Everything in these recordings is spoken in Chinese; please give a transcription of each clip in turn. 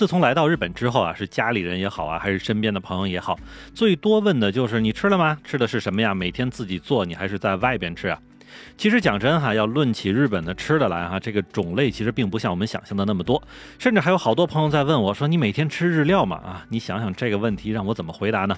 自从来到日本之后啊，是家里人也好啊，还是身边的朋友也好，最多问的就是你吃了吗？吃的是什么呀？每天自己做，你还是在外边吃啊？其实讲真哈，要论起日本的吃的来哈，这个种类其实并不像我们想象的那么多，甚至还有好多朋友在问我说：“你每天吃日料吗？”啊，你想想这个问题让我怎么回答呢？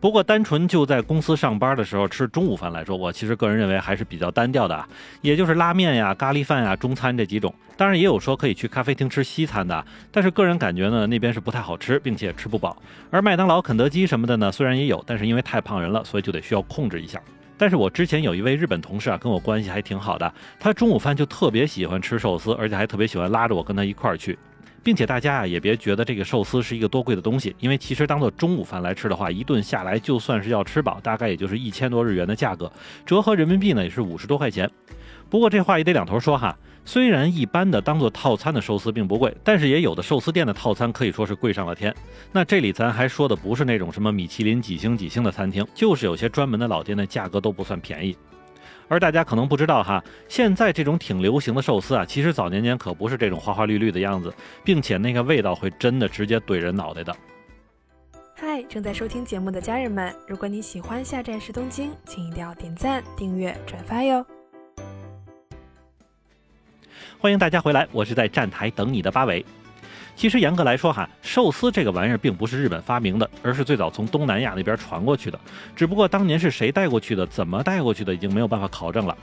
不过单纯就在公司上班的时候吃中午饭来说，我其实个人认为还是比较单调的啊，也就是拉面呀、咖喱饭呀、中餐这几种。当然也有说可以去咖啡厅吃西餐的，但是个人感觉呢，那边是不太好吃，并且吃不饱。而麦当劳、肯德基什么的呢，虽然也有，但是因为太胖人了，所以就得需要控制一下。但是我之前有一位日本同事啊，跟我关系还挺好的。他中午饭就特别喜欢吃寿司，而且还特别喜欢拉着我跟他一块儿去。并且大家啊也别觉得这个寿司是一个多贵的东西，因为其实当做中午饭来吃的话，一顿下来就算是要吃饱，大概也就是一千多日元的价格，折合人民币呢也是五十多块钱。不过这话也得两头说哈。虽然一般的当做套餐的寿司并不贵，但是也有的寿司店的套餐可以说是贵上了天。那这里咱还说的不是那种什么米其林几星几星的餐厅，就是有些专门的老店的价格都不算便宜。而大家可能不知道哈，现在这种挺流行的寿司啊，其实早年间可不是这种花花绿绿的样子，并且那个味道会真的直接怼人脑袋的。嗨，正在收听节目的家人们，如果你喜欢下站是东京，请一定要点赞、订阅、转发哟。欢迎大家回来，我是在站台等你的八尾。其实严格来说哈，寿司这个玩意儿并不是日本发明的，而是最早从东南亚那边传过去的。只不过当年是谁带过去的，怎么带过去的，已经没有办法考证了。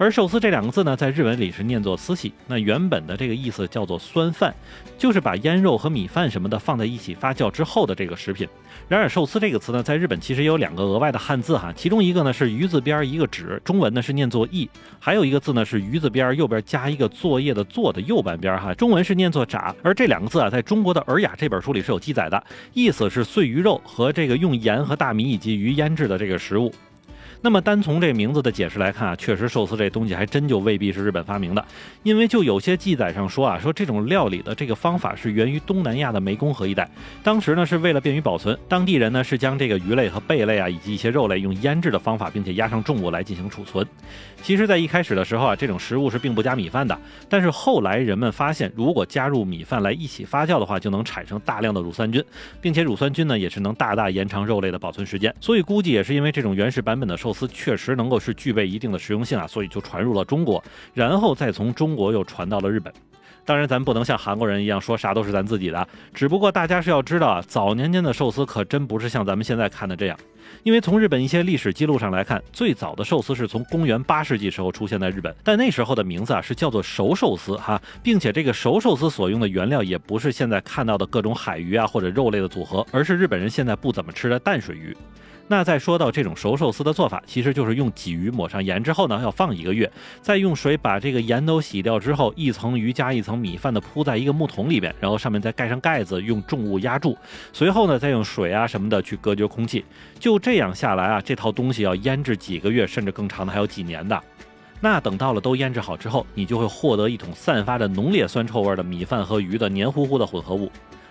而寿司这两个字呢，在日文里是念作“司喜”，那原本的这个意思叫做酸饭，就是把腌肉和米饭什么的放在一起发酵之后的这个食品。然而，寿司这个词呢，在日本其实也有两个额外的汉字哈，其中一个呢是“鱼”字边一个“止”，中文呢是念作“义”；还有一个字呢是“鱼”字边右边加一个作业的“作”的右半边哈，中文是念作“炸”。而这两个字啊，在中国的《尔雅》这本书里是有记载的，意思是碎鱼肉和这个用盐和大米以及鱼腌制的这个食物。那么单从这名字的解释来看啊，确实寿司这东西还真就未必是日本发明的，因为就有些记载上说啊，说这种料理的这个方法是源于东南亚的湄公河一带，当时呢是为了便于保存，当地人呢是将这个鱼类和贝类啊以及一些肉类用腌制的方法，并且压上重物来进行储存。其实，在一开始的时候啊，这种食物是并不加米饭的，但是后来人们发现，如果加入米饭来一起发酵的话，就能产生大量的乳酸菌，并且乳酸菌呢也是能大大延长肉类的保存时间。所以估计也是因为这种原始版本的寿。司确实能够是具备一定的实用性啊，所以就传入了中国，然后再从中国又传到了日本。当然，咱不能像韩国人一样说啥都是咱自己的，只不过大家是要知道啊，早年间的寿司可真不是像咱们现在看的这样。因为从日本一些历史记录上来看，最早的寿司是从公元八世纪时候出现在日本，但那时候的名字啊是叫做熟寿司哈，并且这个熟寿司所用的原料也不是现在看到的各种海鱼啊或者肉类的组合，而是日本人现在不怎么吃的淡水鱼。那再说到这种熟寿司的做法，其实就是用鲫鱼抹上盐之后呢，要放一个月，再用水把这个盐都洗掉之后，一层鱼加一层米饭的铺在一个木桶里边，然后上面再盖上盖子，用重物压住，随后呢再用水啊什么的去隔绝空气。就这样下来啊，这套东西要腌制几个月，甚至更长的还有几年的。那等到了都腌制好之后，你就会获得一桶散发着浓烈酸臭味的米饭和鱼的黏糊糊的混合物。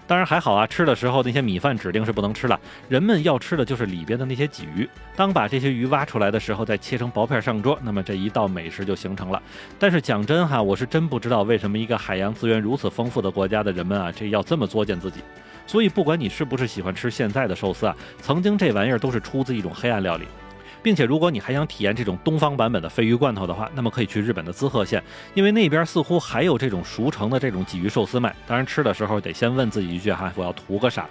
当然还好啊，吃的时候那些米饭指定是不能吃了，人们要吃的就是里边的那些鲫鱼。当把这些鱼挖出来的时候，再切成薄片上桌，那么这一道美食就形成了。但是讲真哈，我是真不知道为什么一个海洋资源如此丰富的国家的人们啊，这要这么作践自己。所以不管你是不是喜欢吃现在的寿司啊，曾经这玩意儿都是出自一种黑暗料理。并且，如果你还想体验这种东方版本的鲱鱼罐头的话，那么可以去日本的滋贺县，因为那边似乎还有这种熟成的这种鲫鱼寿司卖。当然，吃的时候得先问自己一句哈，我要图个啥？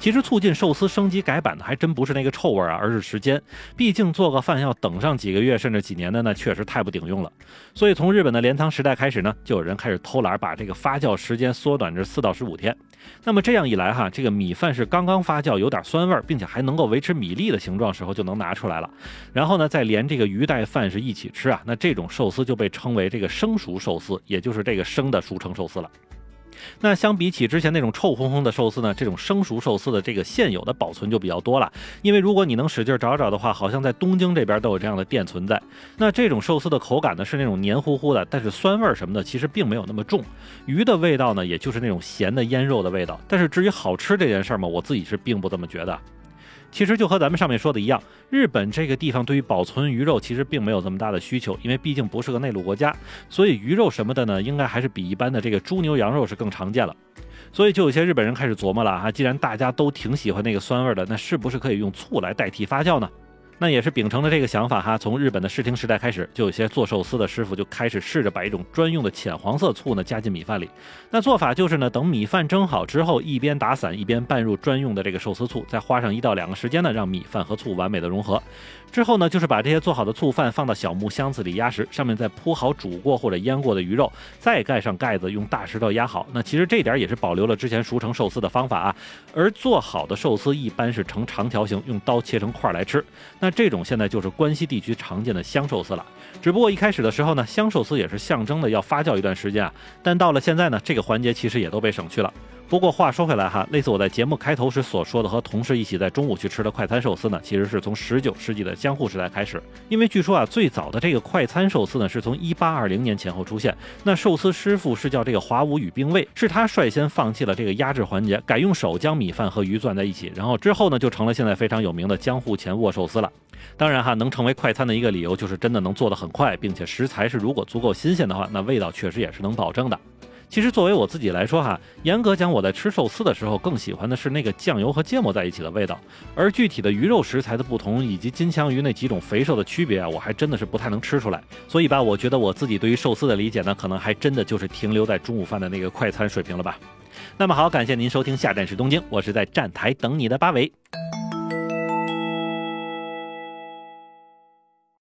其实促进寿司升级改版的还真不是那个臭味啊，而是时间。毕竟做个饭要等上几个月甚至几年的，那确实太不顶用了。所以从日本的镰仓时代开始呢，就有人开始偷懒，把这个发酵时间缩短至四到十五天。那么这样一来哈，这个米饭是刚刚发酵，有点酸味，并且还能够维持米粒的形状时候就能拿出来了。然后呢，再连这个鱼带饭是一起吃啊，那这种寿司就被称为这个生熟寿司，也就是这个生的熟成寿司了。那相比起之前那种臭烘烘的寿司呢，这种生熟寿司的这个现有的保存就比较多了。因为如果你能使劲找找的话，好像在东京这边都有这样的店存在。那这种寿司的口感呢是那种黏糊糊的，但是酸味儿什么的其实并没有那么重。鱼的味道呢，也就是那种咸的腌肉的味道。但是至于好吃这件事儿嘛，我自己是并不这么觉得。其实就和咱们上面说的一样，日本这个地方对于保存鱼肉其实并没有这么大的需求，因为毕竟不是个内陆国家，所以鱼肉什么的呢，应该还是比一般的这个猪牛羊肉是更常见了。所以就有些日本人开始琢磨了哈，既然大家都挺喜欢那个酸味的，那是不是可以用醋来代替发酵呢？那也是秉承了这个想法哈，从日本的室町时代开始，就有些做寿司的师傅就开始试着把一种专用的浅黄色醋呢加进米饭里。那做法就是呢，等米饭蒸好之后，一边打散一边拌入专用的这个寿司醋，再花上一到两个时间呢，让米饭和醋完美的融合。之后呢，就是把这些做好的醋饭放到小木箱子里压实，上面再铺好煮过或者腌过的鱼肉，再盖上盖子，用大石头压好。那其实这点也是保留了之前熟成寿司的方法啊。而做好的寿司一般是呈长条形，用刀切成块来吃。那这种现在就是关西地区常见的香寿司了。只不过一开始的时候呢，香寿司也是象征的要发酵一段时间啊。但到了现在呢，这个环节其实也都被省去了。不过话说回来哈，类似我在节目开头时所说的和同事一起在中午去吃的快餐寿司呢，其实是从十九世纪的江户时代开始。因为据说啊，最早的这个快餐寿司呢，是从一八二零年前后出现。那寿司师傅是叫这个华武与兵卫，是他率先放弃了这个压制环节，改用手将米饭和鱼攥在一起，然后之后呢，就成了现在非常有名的江户前握寿司了。当然哈，能成为快餐的一个理由就是真的能做得很快，并且食材是如果足够新鲜的话，那味道确实也是能保证的。其实作为我自己来说哈，严格讲，我在吃寿司的时候更喜欢的是那个酱油和芥末在一起的味道，而具体的鱼肉食材的不同以及金枪鱼那几种肥瘦的区别啊，我还真的是不太能吃出来。所以吧，我觉得我自己对于寿司的理解呢，可能还真的就是停留在中午饭的那个快餐水平了吧。那么好，感谢您收听下站是东京，我是在站台等你的八尾。